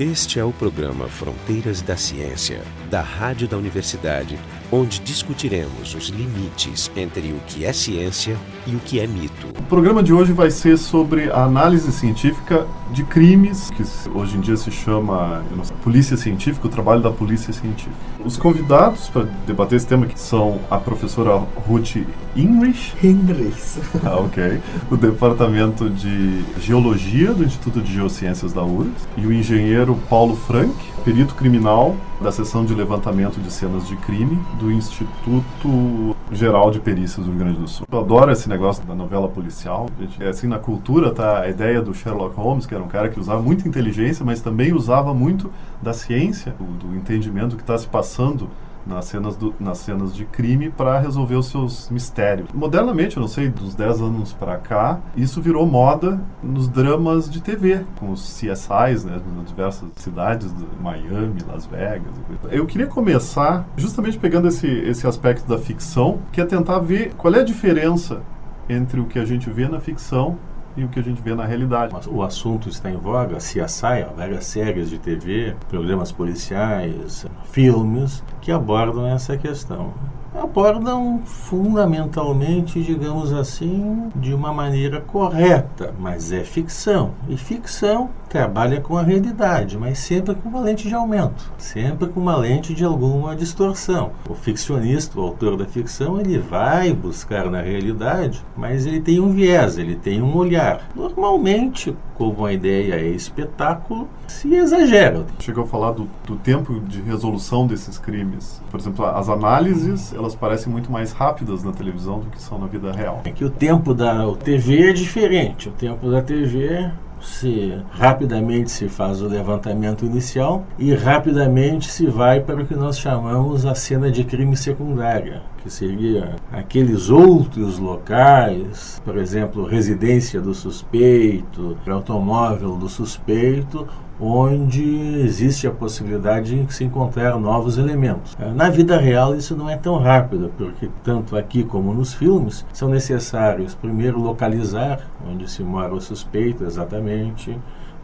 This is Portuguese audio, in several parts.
Este é o programa Fronteiras da Ciência, da Rádio da Universidade, onde discutiremos os limites entre o que é ciência e o que é mito. O programa de hoje vai ser sobre a análise científica de crimes, que hoje em dia se chama sei, polícia científica, o trabalho da polícia científica. Os convidados para debater esse tema são a professora Ruth Inrich. Inrich. Ah, ok. O Departamento de Geologia do Instituto de Geociências da URGS e o engenheiro Paulo Frank, perito criminal da seção de levantamento de cenas de crime do Instituto Geral de Perícias do Rio Grande do Sul. Eu adoro esse negócio da novela policial. Gente, é assim, na cultura tá a ideia do Sherlock Holmes, que era um cara que usava muita inteligência, mas também usava muito da ciência, do, do entendimento que está se passando nas cenas, do, nas cenas de crime para resolver os seus mistérios. Modernamente, eu não sei, dos 10 anos para cá, isso virou moda nos dramas de TV, com os CSIs, né, nas diversas cidades, Miami, Las Vegas. Eu queria começar justamente pegando esse, esse aspecto da ficção, que é tentar ver qual é a diferença entre o que a gente vê na ficção e o que a gente vê na realidade. O assunto está em voga, CSI, várias séries de TV, programas policiais, filmes que abordam essa questão abordam fundamentalmente, digamos assim, de uma maneira correta, mas é ficção. E ficção trabalha com a realidade, mas sempre com uma lente de aumento, sempre com uma lente de alguma distorção. O ficcionista, o autor da ficção, ele vai buscar na realidade, mas ele tem um viés, ele tem um olhar. Normalmente, como a ideia é espetáculo, se exagera. Chegou a falar do, do tempo de resolução desses crimes. Por exemplo, as análises, elas parecem muito mais rápidas na televisão do que são na vida real. É que o tempo da TV é diferente. O tempo da TV se rapidamente se faz o levantamento inicial e rapidamente se vai para o que nós chamamos a cena de crime secundária, que seria aqueles outros locais, por exemplo, residência do suspeito, automóvel do suspeito, onde existe a possibilidade de se encontrar novos elementos. Na vida real isso não é tão rápido, porque tanto aqui como nos filmes são necessários primeiro localizar onde se mora o suspeito exatamente,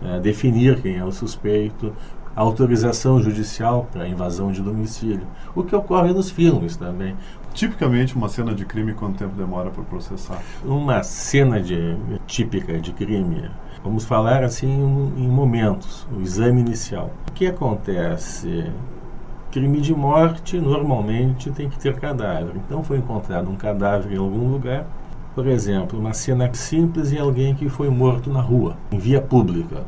é, definir quem é o suspeito, autorização judicial para invasão de domicílio, o que ocorre nos filmes também. Tipicamente, uma cena de crime, quanto tempo demora para processar? Uma cena de, típica de crime, vamos falar assim em momentos, o exame inicial. O que acontece? Crime de morte normalmente tem que ter cadáver. Então foi encontrado um cadáver em algum lugar, por exemplo, uma cena simples em alguém que foi morto na rua, em via pública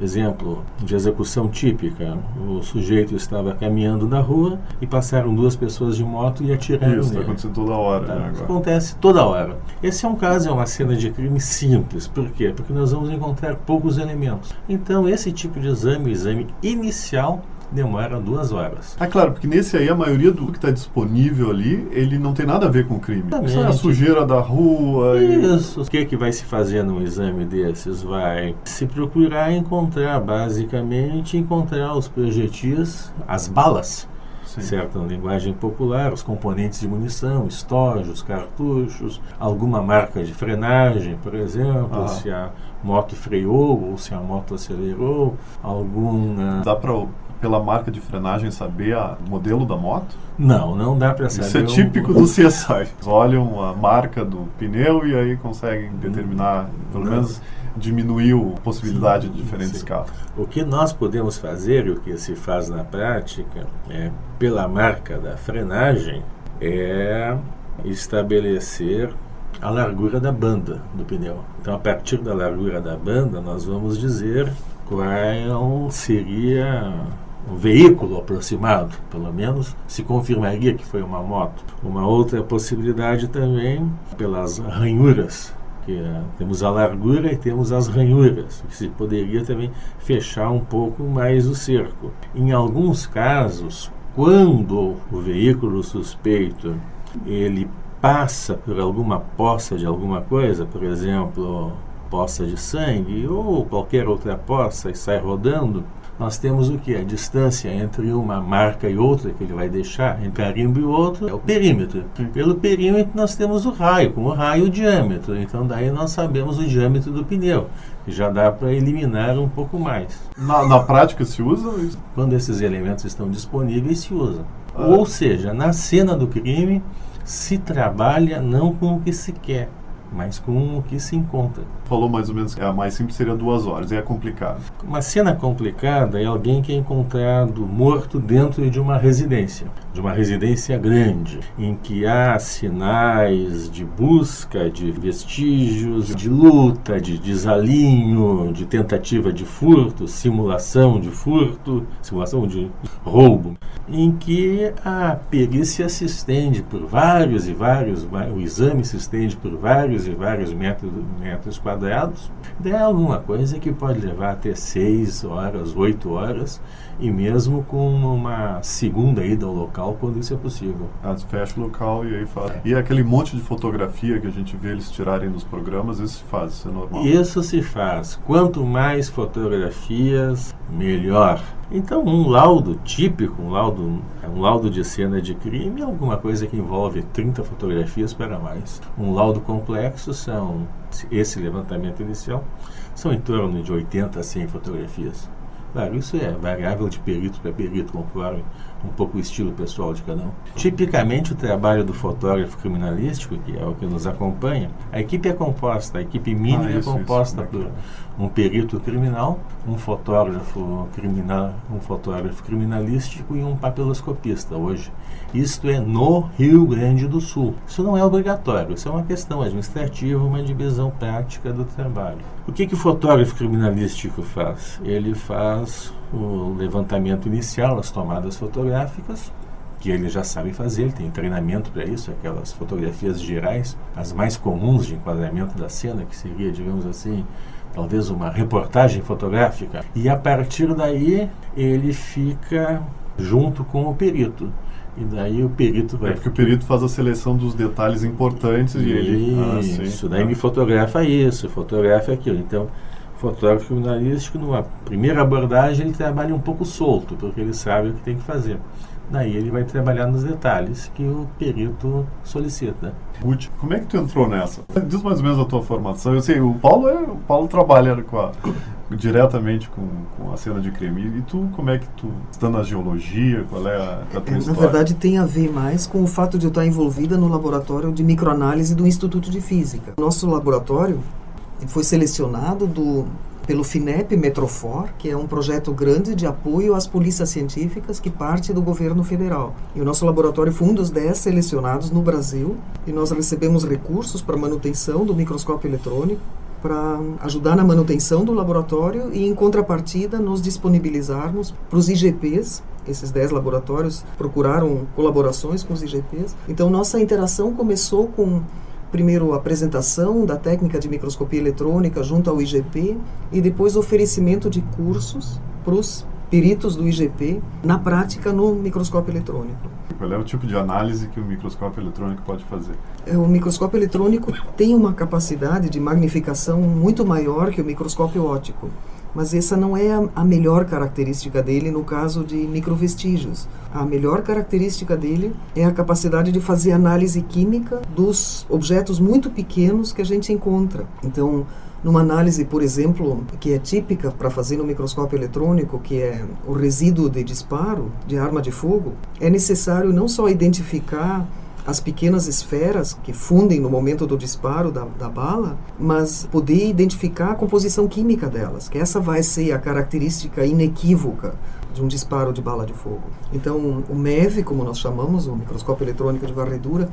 Exemplo de execução típica: o sujeito estava caminhando na rua e passaram duas pessoas de moto e atiraram Isso, está acontecendo toda hora. Tá, né, isso acontece toda hora. Esse é um caso, é uma cena de crime simples. Por quê? Porque nós vamos encontrar poucos elementos. Então, esse tipo de exame, o exame inicial, demora duas horas. Ah, claro, porque nesse aí a maioria do que está disponível ali, ele não tem nada a ver com o crime. Isso é a sujeira da rua. Isso. E... O que, é que vai se fazer num exame desses? Vai se procurar encontrar, basicamente, encontrar os projetis, as balas. Sim. certo? Na linguagem popular, os componentes de munição, estojos, cartuchos, alguma marca de frenagem, por exemplo, ah. se a moto freou ou se a moto acelerou, algum... Dá para pela marca de frenagem, saber o modelo da moto? Não, não dá para saber. Isso é típico do CSI. Olham a marca do pneu e aí conseguem determinar, pelo não. menos diminuir a possibilidade sim, de diferentes sim. carros. O que nós podemos fazer, e o que se faz na prática, é, pela marca da frenagem, é estabelecer a largura da banda do pneu. Então, a partir da largura da banda, nós vamos dizer qual seria um veículo aproximado, pelo menos se confirmaria que foi uma moto. Uma outra possibilidade também pelas ranhuras, que é, temos a largura e temos as ranhuras, que se poderia também fechar um pouco mais o cerco. Em alguns casos, quando o veículo suspeito ele passa por alguma poça de alguma coisa, por exemplo, poça de sangue ou qualquer outra poça e sai rodando, nós temos o que? A distância entre uma marca e outra que ele vai deixar, entre carimbo e outro, é o perímetro. Pelo perímetro nós temos o raio, com o raio o diâmetro. Então daí nós sabemos o diâmetro do pneu, que já dá para eliminar um pouco mais. Na, na prática se usa isso? Quando esses elementos estão disponíveis, se usa. Ah. Ou seja, na cena do crime se trabalha não com o que se quer, mas com o que se encontra. Falou mais ou menos que a mais simples seria duas horas, e é complicado. Uma cena complicada é alguém que é encontrado morto dentro de uma residência, de uma residência grande, em que há sinais de busca, de vestígios, de luta, de desalinho, de tentativa de furto, simulação de furto, simulação de roubo, em que a perícia se estende por vários e vários, o exame se estende por vários e vários metros, metros quadrados, é alguma coisa que pode levar até 6 horas, 8 horas, e mesmo com uma segunda ida ao local, quando isso é possível. Ah, fecha o local e aí faz. É. E aquele monte de fotografia que a gente vê eles tirarem nos programas, isso se faz, isso é normal? Isso se faz. Quanto mais fotografias, melhor. Então, um laudo típico, um laudo, um laudo de cena de crime é alguma coisa que envolve 30 fotografias para mais. Um laudo complexo são, esse levantamento inicial, são em torno de 80 a 100 fotografias. Claro, isso é variável de perito para perito, conforme um pouco o estilo pessoal de cada um. Tipicamente, o trabalho do fotógrafo criminalístico, que é o que nos acompanha, a equipe é composta, a equipe mínima ah, isso, é composta isso. por um perito criminal, um fotógrafo criminal, um fotógrafo criminalístico e um papiloscopista hoje. Isto é no Rio Grande do Sul. Isso não é obrigatório, isso é uma questão administrativa, uma divisão prática do trabalho. O que, que o fotógrafo criminalístico faz? Ele faz o levantamento inicial, as tomadas fotográficas, que ele já sabe fazer, ele tem treinamento para isso, aquelas fotografias gerais, as mais comuns de enquadramento da cena, que seria, digamos assim, talvez uma reportagem fotográfica. E a partir daí ele fica junto com o perito. E daí o perito vai. É porque o perito faz a seleção dos detalhes importantes e, e ele. Ah, isso, daí me fotografa isso, fotografa aquilo. Então, fotógrafo criminalístico, numa primeira abordagem, ele trabalha um pouco solto, porque ele sabe o que tem que fazer. Daí ele vai trabalhar nos detalhes que o perito solicita. Ruth, como é que tu entrou nessa? Diz mais ou menos a tua formação. Eu sei, o Paulo, é, o Paulo trabalha com a, diretamente com, com a cena de crime. E tu, como é que tu está na geologia? Qual é a, a tua é, Na verdade, tem a ver mais com o fato de eu estar envolvida no laboratório de microanálise do Instituto de Física. Nosso laboratório foi selecionado do pelo FINEP Metrofor, que é um projeto grande de apoio às polícias científicas que parte do governo federal. E o nosso laboratório foi um dos 10 selecionados no Brasil e nós recebemos recursos para manutenção do microscópio eletrônico, para ajudar na manutenção do laboratório e, em contrapartida, nos disponibilizarmos para os IGPs. Esses 10 laboratórios procuraram colaborações com os IGPs. Então, nossa interação começou com primeiro a apresentação da técnica de microscopia eletrônica junto ao IGP e depois oferecimento de cursos para os peritos do IGP na prática no microscópio eletrônico. Qual é o tipo de análise que o microscópio eletrônico pode fazer? É, o microscópio eletrônico tem uma capacidade de magnificação muito maior que o microscópio óptico mas essa não é a, melhor característica dele no caso de microvestígios. A melhor característica dele é a capacidade de fazer análise química dos objetos muito pequenos que a gente encontra. Então, numa análise, por exemplo, que é típica para fazer no microscópio eletrônico, que é o resíduo de disparo de arma de fogo, é necessário não só identificar as pequenas esferas que fundem no momento do disparo da, da bala, mas poder identificar a composição química delas, que essa vai ser a característica inequívoca de um disparo de bala de fogo. Então, o MEV, como nós chamamos, o microscópio eletrônico de varredura,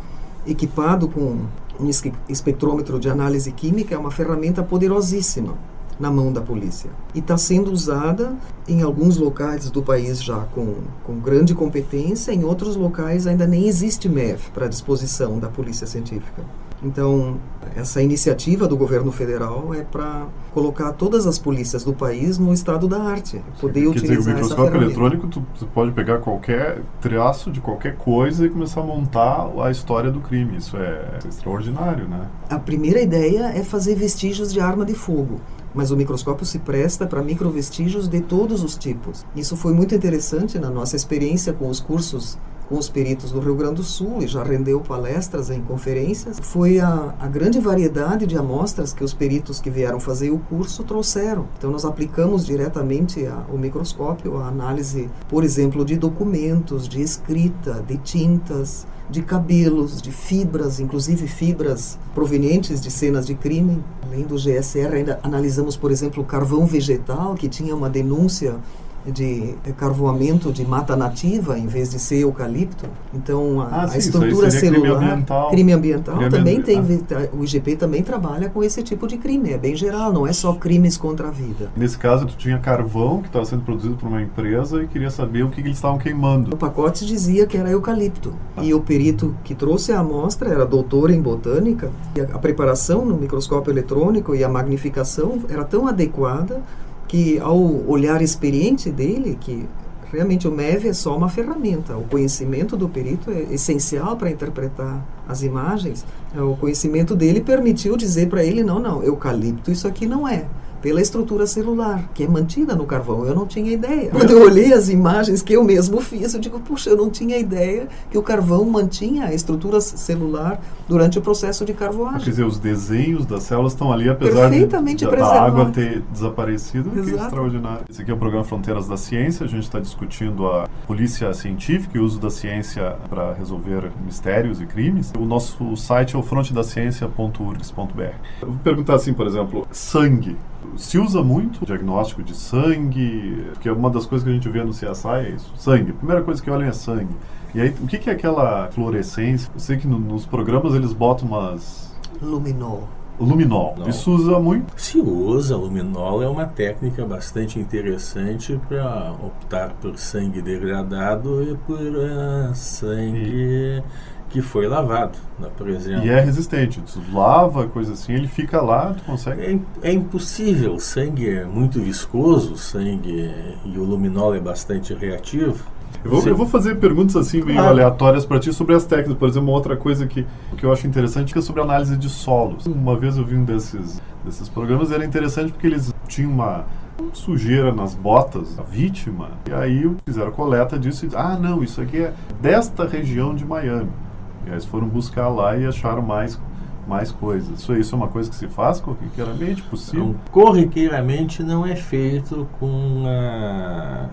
equipado com um espectrômetro de análise química, é uma ferramenta poderosíssima na mão da polícia. E está sendo usada em alguns locais do país já com, com grande competência, em outros locais ainda nem existe MEF para disposição da polícia científica. Então, essa iniciativa do governo federal é para colocar todas as polícias do país no estado da arte, poder Quer utilizar dizer, o microscópio eletrônico, tu, tu, pode pegar qualquer traço de qualquer coisa e começar a montar a história do crime. Isso é extraordinário, né? A primeira ideia é fazer vestígios de arma de fogo. Mas o microscópio se presta para microvestígios de todos os tipos. Isso foi muito interessante na nossa experiência com os cursos com os peritos do Rio Grande do Sul e já rendeu palestras em conferências, foi a, a grande variedade de amostras que os peritos que vieram fazer o curso trouxeram. Então, nós aplicamos diretamente a, o microscópio a análise, por exemplo, de documentos, de escrita, de tintas, de cabelos, de fibras, inclusive fibras provenientes de cenas de crime. Além do GSR, ainda analisamos, por exemplo, carvão vegetal, que tinha uma denúncia de carvoamento de mata nativa em vez de ser eucalipto. Então a, Ah, a sim, isso estrutura seria crime celular, ambiental. crime ambiental Crime também ambi- tem o IGP também trabalha com esse tipo de crime, é bem geral, não é só crimes contra a vida. Nesse caso, tu tinha carvão que estava sendo produzido por uma empresa e queria saber o que, que eles estavam queimando. O pacote dizia que era eucalipto. E o perito que trouxe a amostra era doutor em botânica. E a, a preparação no microscópio eletrônico e a magnificação era tão adequada que, ao olhar experiente dele, que realmente o MEV é só uma ferramenta. O conhecimento do perito é essencial para interpretar as imagens. É, O conhecimento dele permitiu dizer para ele: não, não, eucalipto isso aqui não é. Pela estrutura celular, que é mantida no carvão. Eu não tinha ideia. Quando eu olhei as imagens que eu mesmo fiz, eu digo, puxa, eu não tinha ideia que o carvão mantinha a estrutura celular durante o processo de Quer carvoagem. dizer, os desenhos das células estão ali, apesar de, da, da água ter desaparecido, que é Exato. extraordinário. Esse aqui é o programa Fronteiras da Ciência, a gente está discutindo a polícia científica e o uso da ciência para resolver mistérios e crimes. O nosso site é o frontedaciencia.urgs.br. Eu vou perguntar assim, por exemplo, sangue. Se usa muito diagnóstico de sangue, porque uma das coisas que a gente vê no CSI é isso, sangue. A primeira coisa que olham é sangue. E aí, o que, que é aquela fluorescência? Eu sei que no- nos programas eles botam umas Luminol. luminol. Não. Isso usa muito. Se usa, luminol é uma técnica bastante interessante para optar por sangue degradado e por ah, sangue que foi lavado, por exemplo. E é resistente. Tu lava, coisa assim, ele fica lá, tu consegue. É, é impossível, o sangue é muito viscoso, o sangue e o luminol é bastante reativo. Eu vou, eu vou fazer perguntas assim meio Claro. aleatórias para ti sobre as técnicas. Por exemplo, uma outra coisa que, que eu acho interessante é sobre análise de solos. Uma vez eu vi um desses, desses programas, era interessante porque eles tinham uma sujeira nas botas da vítima, e aí fizeram coleta disso e ah, não, isso aqui é desta região de Miami. Eles foram buscar lá e acharam mais, mais coisas. Isso, isso é uma coisa que se faz corriqueiramente, possível? Então, corriqueiramente não é feito com a.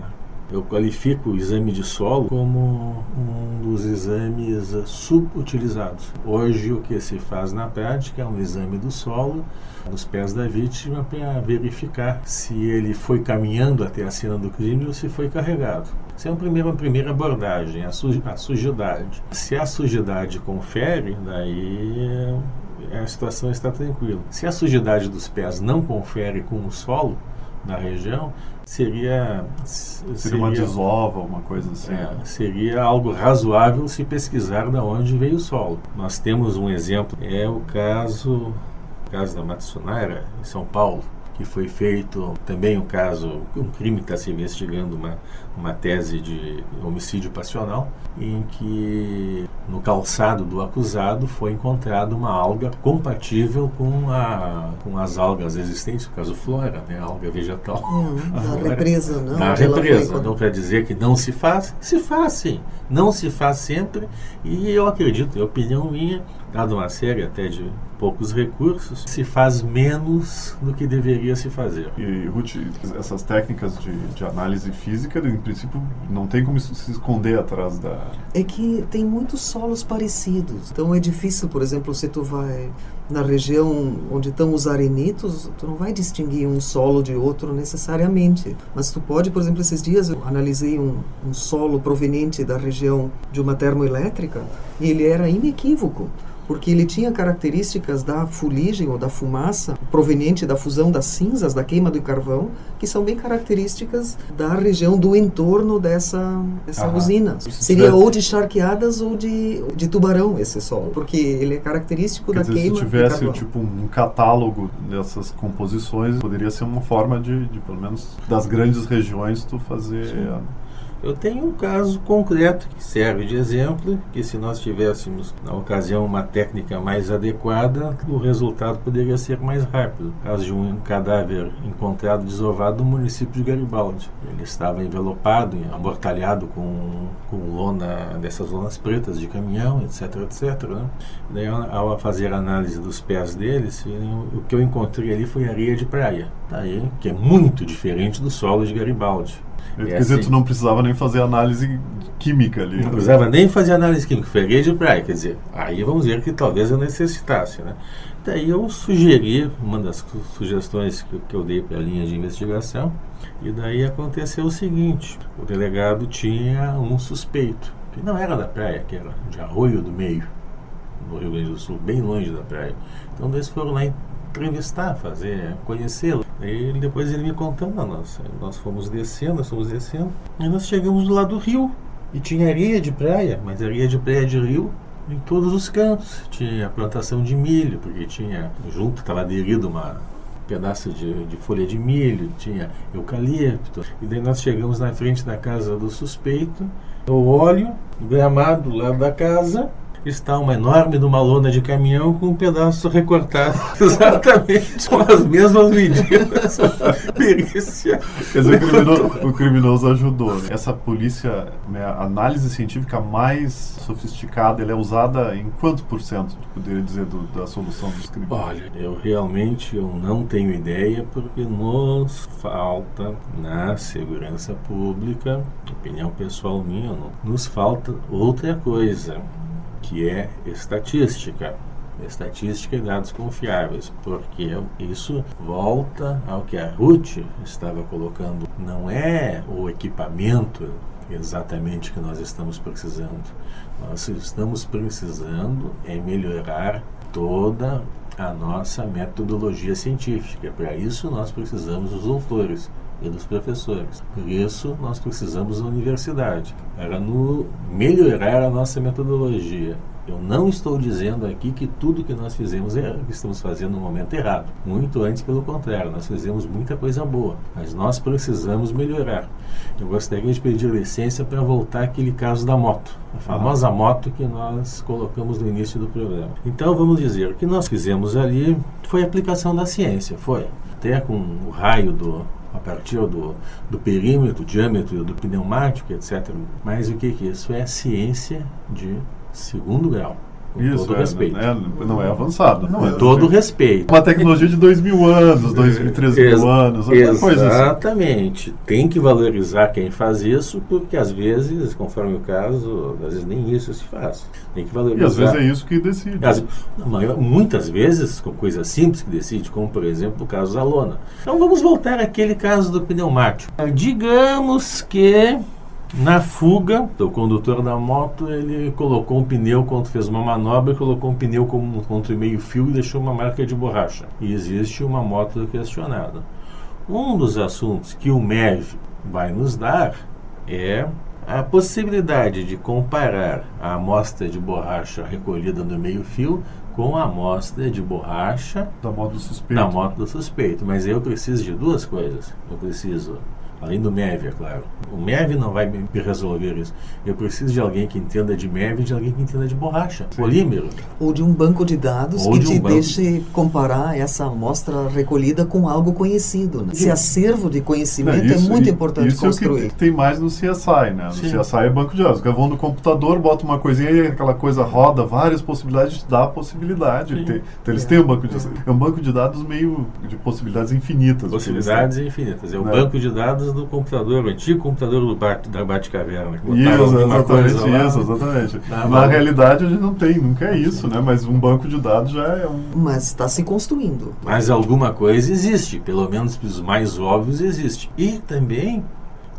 Eu qualifico o exame de solo como um dos exames subutilizados. Hoje, o que se faz na prática é um exame do solo nos pés da vítima para verificar se ele foi caminhando até a cena do crime ou se foi carregado. Essa é uma primeira, uma primeira abordagem, a, su, a sujidade. Se a sujidade confere, daí a situação está tranquila. Se a sujidade dos pés não confere com o solo na região, seria Seria uma desova, uma coisa assim. é, seria algo razoável se pesquisar de onde veio o solo. Nós temos um exemplo, é o caso, o caso da Matsunaira, em São Paulo, que foi feito também um caso, um crime que está se investigando, uma, uma tese de homicídio passional, em que no calçado do acusado foi encontrada uma alga compatível com, a, com as algas existentes, no caso flora, né, a alga vegetal. Hum, na Agora, represa, não? Na foi represa, quando- não quer dizer que não se faz, se faz sim, não se faz sempre, e eu acredito, é opinião minha, dada uma série até de poucos recursos, se faz menos do que deveria se fazer. E, Ruth, essas técnicas de, de análise física, em princípio, não tem como se esconder atrás da. É que tem muitos solos parecidos. Então é difícil, por exemplo, se tu vai na região onde estão os arenitos, tu não vai distinguir um solo de outro necessariamente. Mas tu pode, por exemplo, esses dias eu analisei um, um solo proveniente da região de uma termoelétrica e ele era inequívoco. Porque ele tinha características da fuligem ou da fumaça proveniente da fusão das cinzas, da queima do carvão, que são bem características da região do entorno dessa, dessa Aham. usina. Se Seria tivesse- ou de charqueadas ou de, de tubarão esse solo, porque ele é característico Quer da dizer, se queima do tivesse carvão. tipo um catálogo dessas composições, poderia ser uma forma de, de, pelo menos, das grandes regiões, tu fazer. a- Eu tenho um caso concreto que serve de exemplo, que se nós tivéssemos, na ocasião, uma técnica mais adequada, o resultado poderia ser mais rápido. Caso de um cadáver encontrado desovado no município de Garibaldi. Ele estava envelopado, amortalhado com, com lona, dessas lonas pretas de caminhão, etc, etc. Né? Daí, ao fazer a análise dos pés dele, o que eu encontrei ali foi areia de praia, daí, que é muito diferente do solo de Garibaldi. É Quer dizer, assim, tu não precisava nem fazer análise química ali. Não né? precisava nem fazer análise química, foi areia de praia. Quer dizer, aí vamos ver que talvez eu necessitasse, né? Daí eu sugeri, uma das sugestões que, que eu dei para a linha de investigação, e daí aconteceu o seguinte: o delegado tinha um suspeito, que não era da praia, que era de Arroio do Meio, no Rio Grande do Sul, bem longe da praia. Então eles foram lá entrevistar, fazer, conhecê-lo. E depois ele me contando, nós, nós fomos descendo, nós fomos descendo, e nós chegamos do lado do rio. E tinha areia de praia, mas areia de praia de rio em todos os cantos. Tinha plantação de milho, porque tinha junto, estava aderido uma pedaço de, de, folha de milho, tinha eucalipto. E daí nós chegamos na frente da casa do suspeito. Eu olho, gramado do lado da casa, está uma enorme numa lona de caminhão com um pedaço recortado exatamente com as mesmas medidas. Perícia. Quer dizer, o criminoso, o criminoso ajudou. Né? Essa polícia, né, a análise científica mais sofisticada, ela é usada em quanto por cento, poderia dizer, do, da solução dos crimes? Olha, eu realmente eu não tenho ideia porque nos falta na segurança pública, opinião pessoal minha, não, nos falta outra coisa que é estatística. Estatística e dados confiáveis, porque isso volta ao que a Ruth estava colocando. Não é o equipamento exatamente que nós estamos precisando. Nós estamos precisando é melhorar toda a nossa metodologia científica. Para isso nós precisamos dos doutores e dos professores. Por isso, nós precisamos da universidade para melhorar a nossa metodologia. Eu não estou dizendo aqui que tudo que nós fizemos é que estamos fazendo no momento errado. Muito antes, pelo contrário, nós fizemos muita coisa boa, mas nós precisamos melhorar. Eu gostaria de pedir licença para voltar aquele caso da moto, a famosa moto que nós colocamos no início do programa. Então, vamos dizer, o que nós fizemos ali foi aplicação da ciência, foi até com o raio do, a partir do, do perímetro, diâmetro do pneumático, etc. Mas o que, que é isso? É ciência de segundo grau. Com Isso, todo é, respeito. É, não é avançado. Com é, todo respeito. Uma tecnologia de dois mil anos, dois mil, três mil Ex anos, coisa assim. Exatamente. Tem que valorizar quem faz isso, porque às vezes, conforme o caso, às vezes nem isso se faz. Tem que valorizar. E às vezes é isso que decide. As, muitas vezes, com coisas simples que decide, como por exemplo o caso da lona. Então vamos voltar àquele caso do pneumático. Digamos que na fuga, o condutor da moto ele colocou um pneu quando fez uma manobra, colocou um pneu como contra meio fio e deixou uma marca de borracha. E existe uma moto questionada. Um dos assuntos que o MEV vai nos dar é a possibilidade de comparar a amostra de borracha recolhida no meio fio com a amostra de borracha da moto do suspeito. Da moto do suspeito. Mas eu preciso de duas coisas. Eu preciso Além do MEV, é claro. O MEV não vai me resolver isso. Eu preciso de alguém que entenda de MEV e de alguém que entenda de borracha, polímero. Ou de um banco de dados Ou que de um te banco... deixe comparar essa amostra recolhida com algo conhecido. Né? Esse acervo de conhecimento não, é isso, é muito importante isso construir. É o que tem mais no CSI, né? No Sim. CSI é banco de dados. Vão no computador, bota uma coisinha e aquela coisa roda, várias possibilidades, dá a possibilidade. Tem, então eles é. têm um banco de dados. É um banco de dados meio de possibilidades infinitas. Possibilidades infinitas. É um né? banco de dados do computador, o antigo computador do Bat, da Batcaverna. Isso, exatamente isso, exatamente. Tá, Na realidade a gente não tem, nunca é isso, né? Mas um banco de dados já é um... Mas está se construindo. Mas alguma coisa existe, pelo menos os mais óbvios existe. E também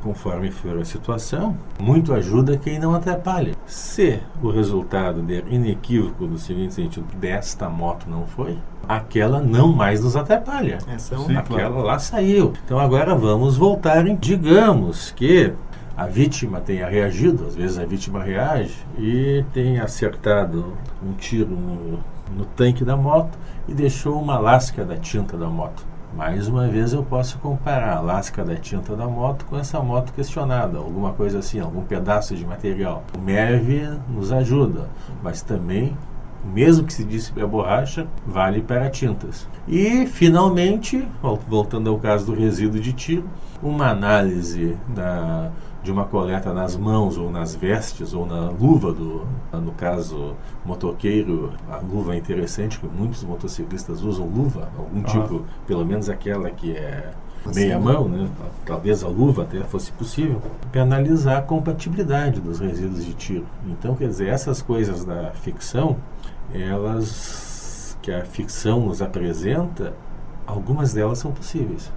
conforme for a situação, muito ajuda quem não atrapalha. Se o resultado der inequívoco no seguinte sentido, desta moto não foi, aquela não mais nos atrapalha. Essa é uma... Aquela claro. lá saiu. Então agora vamos voltar em, digamos que a vítima tenha reagido, às vezes a vítima reage e tenha acertado um tiro no, no tanque da moto e deixou uma lasca da tinta da moto Mais uma vez eu posso comparar a lasca da tinta da moto com essa moto questionada, alguma coisa assim, algum pedaço de material. O MEV nos ajuda, mas também mesmo que se disse para borracha, vale para tintas. E, finalmente, voltando ao caso do resíduo de tiro, uma análise da, de uma coleta nas mãos ou nas vestes ou na luva do, no caso motoqueiro, a luva é interessante, que muitos motociclistas usam luva, algum tipo, pelo menos aquela que é meia mão, né? talvez a luva até fosse possível, para analisar a compatibilidade dos resíduos de tiro. Então, quer dizer, essas coisas da ficção elas que a ficção nos apresenta, algumas delas são possíveis.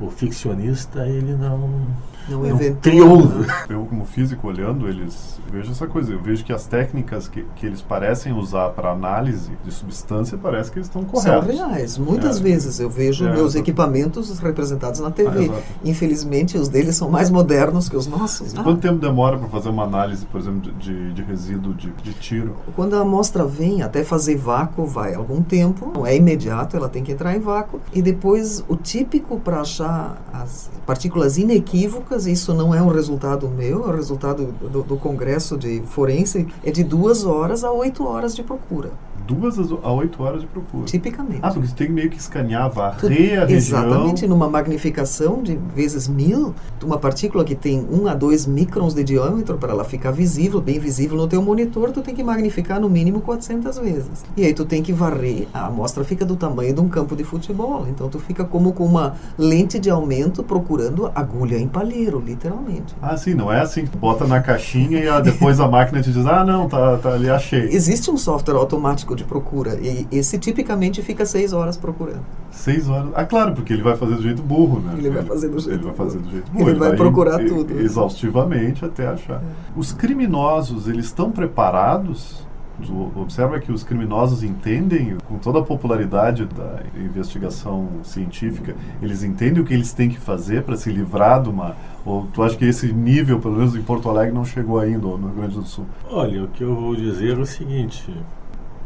O ficcionista ele não não, não criou. Eu, como físico, olhando, eles vejo essa coisa. Eu vejo que as técnicas que, que eles parecem usar para análise de substância parece que eles estão corretos. São reais. Muitas É. vezes eu vejo É, meus exato. equipamentos representados na Ah, TV. exato. Infelizmente, os deles são mais modernos que os nossos. Ah, Quanto tempo demora para fazer uma análise, por exemplo, de, de, de resíduo de, de tiro? Quando a amostra vem, até fazer vácuo vai algum tempo, não é imediato, ela tem que entrar em vácuo. E depois, o típico para achar as partículas inequívocas, isso não é um resultado meu, é o resultado do, do Congresso de Forense, é de duas horas a oito horas de procura, Duas a oito horas de procura. tipicamente. Ah, porque você tem meio que escanear, varrer a região. Exatamente, numa magnificação de vezes mil, uma partícula que tem 1 a 2 microns de diâmetro, para ela ficar visível, bem visível no teu monitor, tu tem que magnificar no mínimo 400 vezes. E aí tu tem que varrer, a amostra fica do tamanho de um campo de futebol, então tu fica como com uma lente de aumento procurando agulha em palheiro, literalmente. Ah, sim, não é assim que tu bota na caixinha e ah, depois a máquina te diz, ah, não, tá, tá ali, achei. Existe um software automático de procura, e esse tipicamente fica 6 horas procurando. Seis horas. Ah, claro, porque ele vai fazer do jeito burro, né? Ele vai fazer do jeito Ele vai burro. fazer do jeito Ele burro. vai procurar e- tudo. É. Exaustivamente até achar. Os criminosos, eles estão preparados? Tu Observa que os criminosos entendem, com toda a popularidade da investigação científica, eles entendem o que eles têm que fazer para se livrar de uma. Ou tu acha que esse nível, pelo menos em Porto Alegre, não chegou ainda, ou no Rio Grande do Sul? Olha, o que eu vou dizer é o seguinte: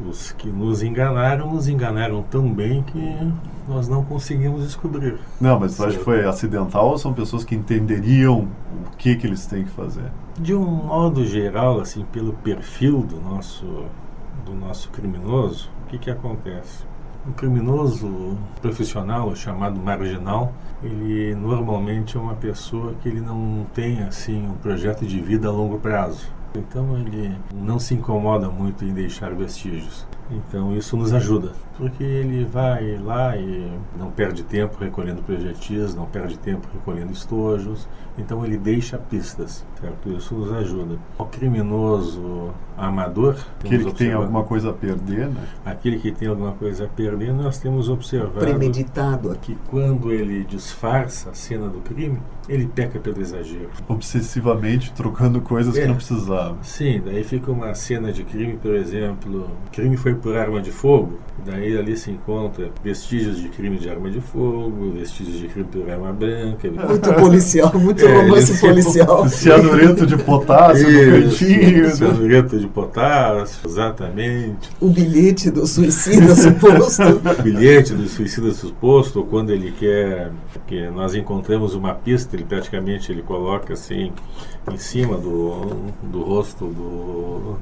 os que nos enganaram, nos enganaram tão bem que nós não conseguimos descobrir. Não, mas tu acha que foi acidental ou são pessoas que entenderiam o que, que eles têm que fazer? De um modo geral, assim, pelo perfil do nosso, do nosso criminoso, o que, que acontece? O criminoso profissional, chamado marginal, ele normalmente é uma pessoa que ele não tem assim um projeto de vida a longo prazo. Então ele não se incomoda muito em deixar vestígios. Então isso nos ajuda, porque ele vai lá e não perde tempo recolhendo projetis, não perde tempo recolhendo estojos, então ele deixa pistas, certo? Isso nos ajuda. O criminoso amador, Aquele que tem alguma coisa a perder, né? aquele que tem alguma coisa a perder, nós temos observado Premeditado aqui. que quando ele disfarça a cena do crime, ele peca pelo exagero. Obsessivamente trocando coisas É. que não precisava. Sim, daí fica uma cena de crime, por exemplo, crime foi por arma de fogo, daí ali se encontra vestígios de crime de arma de fogo, vestígios de crime por arma branca. Muito policial, muito romance esse- policial. Cianureto de potássio no cantinho. né? cianureto de potássio, exatamente. O bilhete do suicida suposto. O bilhete do suicida suposto, quando ele quer que nós encontramos uma pista, ele praticamente ele coloca assim em cima do, do rosto do,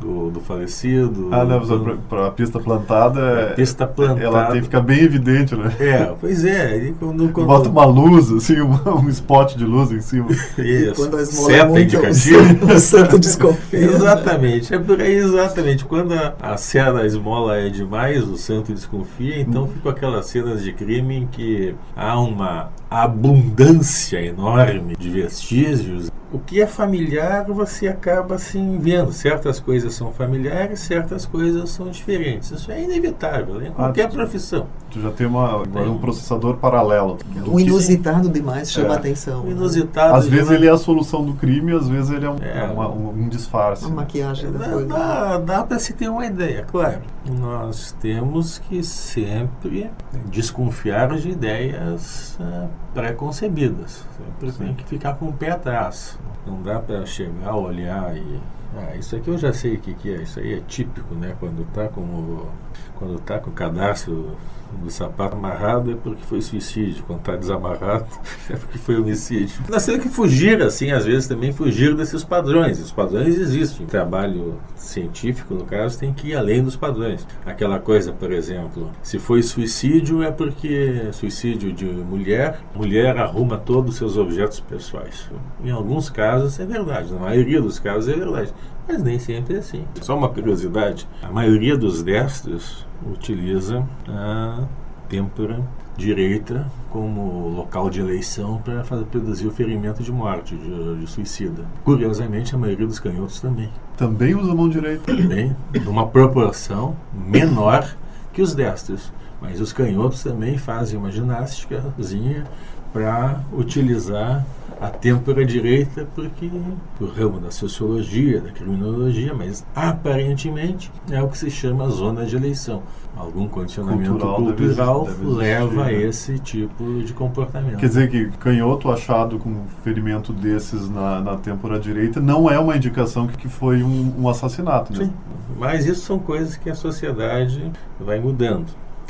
do, do falecido. Ah, não, mas pra, pra pista plantada, A pista plantada. ela tem que ficar bem evidente, né? É, pois é. E quando, quando, Bota uma luz, assim, um, um spot de luz em cima. Isso, Quando a esmola é seta muito, o indicativa. santo- o santo desconfia. Exatamente, é por aí exatamente. Quando a, a cena, a esmola é demais, o santo desconfia, então ficam aquelas cenas de crime em que há uma abundância enorme de vestígios. O que é familiar você acaba assim vendo. Certas coisas são familiares, certas coisas são diferentes. Isso é inevitável em qualquer profissão. Tu já tem uma, agora um processador paralelo. O que- inusitado demais chama É. a atenção. O né? inusitado. Às vezes de- ele é a solução do crime, às vezes ele é um, É. uma- um, um disfarce. A né? maquiagem da coisa. dá, dá para se ter uma ideia, claro. Nós temos que sempre desconfiar de ideias ah, pré-concebidas. Sempre tem que ficar com o pé atrás. Não dá para chegar, olhar e Ah, isso aqui eu já sei o que, que é. Isso aí é típico, né? Quando está com o, quando tá com o cadastro do sapato amarrado é porque foi suicídio. Quando está desamarrado é porque foi homicídio. Nós temos que fugir, assim, às vezes também fugir desses padrões. Os padrões existem. O trabalho científico, no caso, tem que ir além dos padrões. Aquela coisa, por exemplo, se foi suicídio é porque suicídio de mulher, mulher arruma todos os seus objetos pessoais. Em alguns casos é verdade, na maioria dos casos é verdade mas nem sempre é assim. Só uma curiosidade: a maioria dos destros utiliza a têmpora direita como local de eleição para produzir o ferimento de morte, de, de, suicida. Curiosamente, a maioria dos canhotos também. Também usa a mão direita? Também, numa proporção menor que os destros. Mas os canhotos também fazem uma ginásticazinha para utilizar a têmpora direita porque o ramo da sociologia, da criminologia, mas aparentemente é o que se chama zona de eleição. Algum condicionamento cultural, cultural deve, deve leva a né? esse tipo de comportamento. Quer dizer que canhoto achado com um ferimento desses na, na têmpora direita não é uma indicação que, que foi um, um assassinato. Né? Sim, mas isso são coisas que a sociedade vai mudando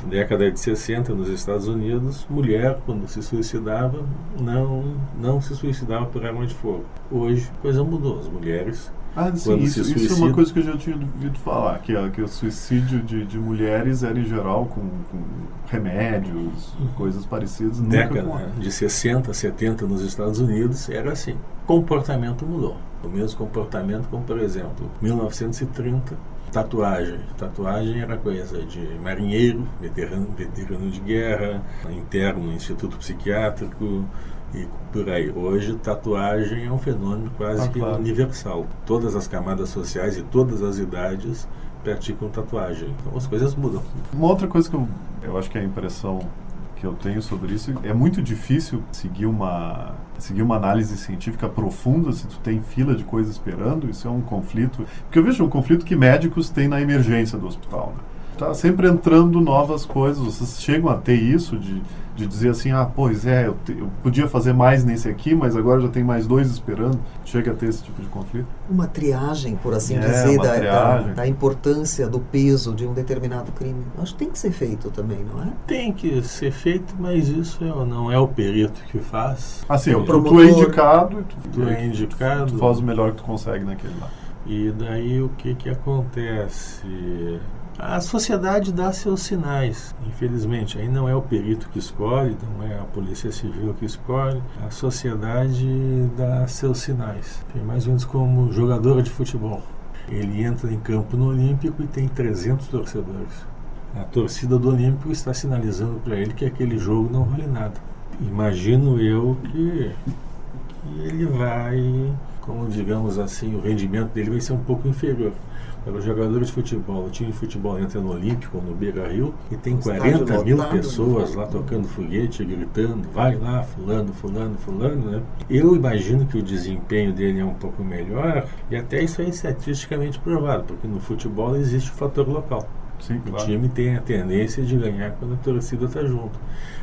década de 60 nos Estados Unidos, mulher quando se suicidava não não se suicidava por arma de fogo. Hoje coisa mudou, as mulheres ah, sim, isso, se isso é uma coisa que eu já tinha ouvido falar, que, que o suicídio de, de mulheres era em geral com, com remédios, uhum. coisas parecidas. Década com... de 60, 70 nos Estados Unidos era assim. Comportamento mudou. O mesmo comportamento como, por exemplo, 1930, tatuagem. Tatuagem era coisa de marinheiro, veterano, veterano de guerra, interno no instituto psiquiátrico e por aí. Hoje, tatuagem é um fenômeno quase ah, que claro. universal. Todas as camadas sociais e todas as idades praticam tatuagem. Então as coisas mudam. Uma outra coisa que eu, eu acho que é a impressão que eu tenho sobre isso é muito difícil seguir uma seguir uma análise científica profunda se tu tem fila de coisas esperando isso é um conflito porque eu vejo um conflito que médicos têm na emergência do hospital né? tá sempre entrando novas coisas vocês chegam a ter isso de de dizer assim, ah, pois é, eu, te, eu, podia fazer mais nesse aqui, mas agora já tem mais dois esperando. Chega a ter esse tipo de conflito? Uma triagem, por assim é, dizer, da, da, da, importância, do peso de um determinado crime. Acho que tem que ser feito também, não é? Tem que ser feito, mas isso é, não é o perito que faz. Assim, é o tu é indicado, tu, tu é indicado. Tu faz o melhor que tu consegue naquele lá. E daí o que que acontece? A sociedade dá seus sinais, infelizmente. Aí não é o perito que escolhe, não é a polícia civil que escolhe. A sociedade dá seus sinais. É mais ou menos como jogador de futebol. Ele entra em campo no Olímpico e tem 300 torcedores. A torcida do Olímpico está sinalizando para ele que aquele jogo não vale nada. Imagino eu que, que ele vai, como digamos assim, o rendimento dele vai ser um pouco inferior. Para os jogadores de futebol, o time de futebol entra no Olímpico, no Beira Rio, e tem 40 mil né? pessoas lá tocando foguete, gritando, vai lá, fulano, fulano, fulano, né? Eu imagino que o desempenho dele é um pouco melhor, e até isso é estatisticamente provado, porque no futebol existe o fator local. Sim, o claro. time tem a tendência de ganhar quando a torcida está junto.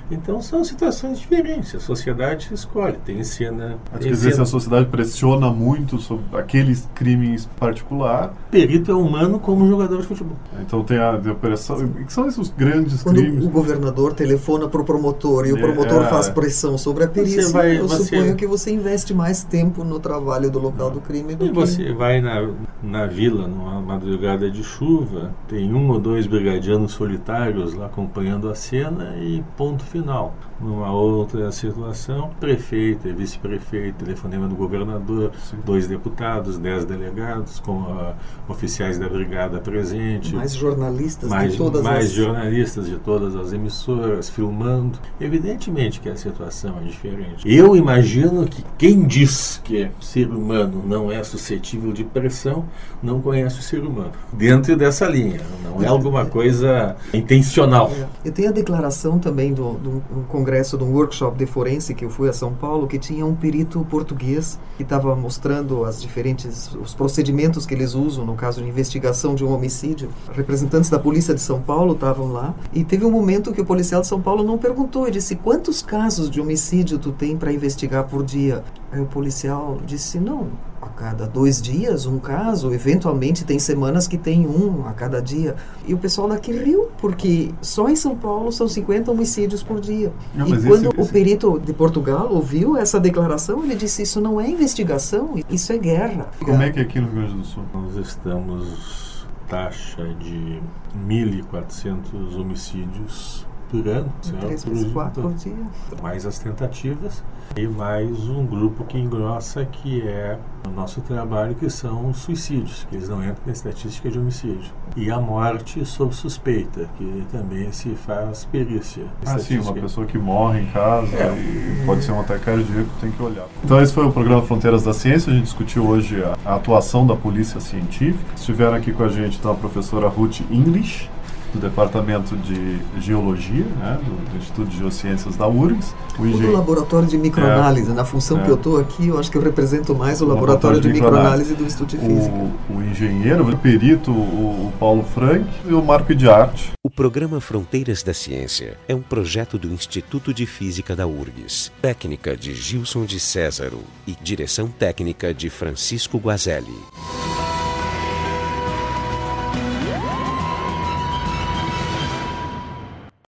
Então são situações diferentes. A sociedade escolhe, tem cena. Quer dizer, se a sociedade pressiona muito sobre aqueles crimes particular. Perito é humano como jogador de futebol. Então tem a, pressão. que são esses grandes Quando crimes? o governador telefona para o promotor e é, o promotor é, faz pressão sobre a perícia, você vai, eu você... suponho que você investe mais tempo no trabalho do local do crime do e que... você vai na, na vila, numa madrugada de chuva, tem um ou dois brigadianos solitários lá acompanhando a cena e ponto final final. Numa outra situação, prefeito e vice-prefeito, telefonema do governador, Sim. dois deputados, dez delegados, com uh, oficiais da brigada presente. Mais jornalistas mais, de todas mais as... jornalistas de todas as emissoras, filmando. Evidentemente que a situação é diferente. Eu imagino que quem diz que ser humano não é suscetível de pressão, não conhece o ser humano. Dentro dessa linha, não é alguma coisa intencional. É. Eu tenho a declaração também do, do um, congresso, de um workshop de forense que eu fui a São Paulo, que tinha um perito português que estava mostrando as diferentes os procedimentos que eles usam no caso de investigação de um homicídio. Representantes da polícia de São Paulo estavam lá e teve um momento que o policial de São Paulo não perguntou, ele disse: "Quantos casos de homicídio tu tem para investigar por dia?" Aí o policial disse: "Não, cada dois dias um caso, eventualmente tem semanas que tem um a cada dia. E o pessoal daqui riu, porque só em São Paulo são 50 homicídios por dia. Não, e quando esse- o esse- perito de Portugal ouviu essa declaração, ele disse: Isso não é investigação, isso é guerra. Como é que é aqui no Rio Grande do Sul? Nós estamos taxa de 1.400 homicídios por ano? Três vezes quatro por dia. mais as tentativas e mais um grupo que engrossa que é o nosso trabalho que são os suicídios, que eles não entram na estatística de homicídio. E a morte sob suspeita, que também se faz perícia. Ah, sim, uma pessoa que morre em casa É. e pode ser um ataque cardíaco, tem que olhar. Então esse foi o programa Fronteiras da Ciência, a gente discutiu hoje a, a atuação da polícia científica. Estiveram aqui com a gente então a professora Ruth English, do Departamento de Geologia, né, do, do Instituto de Geociências da URGS. O O do laboratório de microanálise, na função É. que eu estou aqui, eu acho que eu represento mais o O laboratório, laboratório de de microanálise do Instituto de Física. o, o engenheiro, o perito, o, o Paulo Frank e o Marco de Arte. O programa Fronteiras da Ciência é um projeto do Instituto de Física da URGS, técnica de Gilson de Césaro e direção técnica de Francisco Guazelli.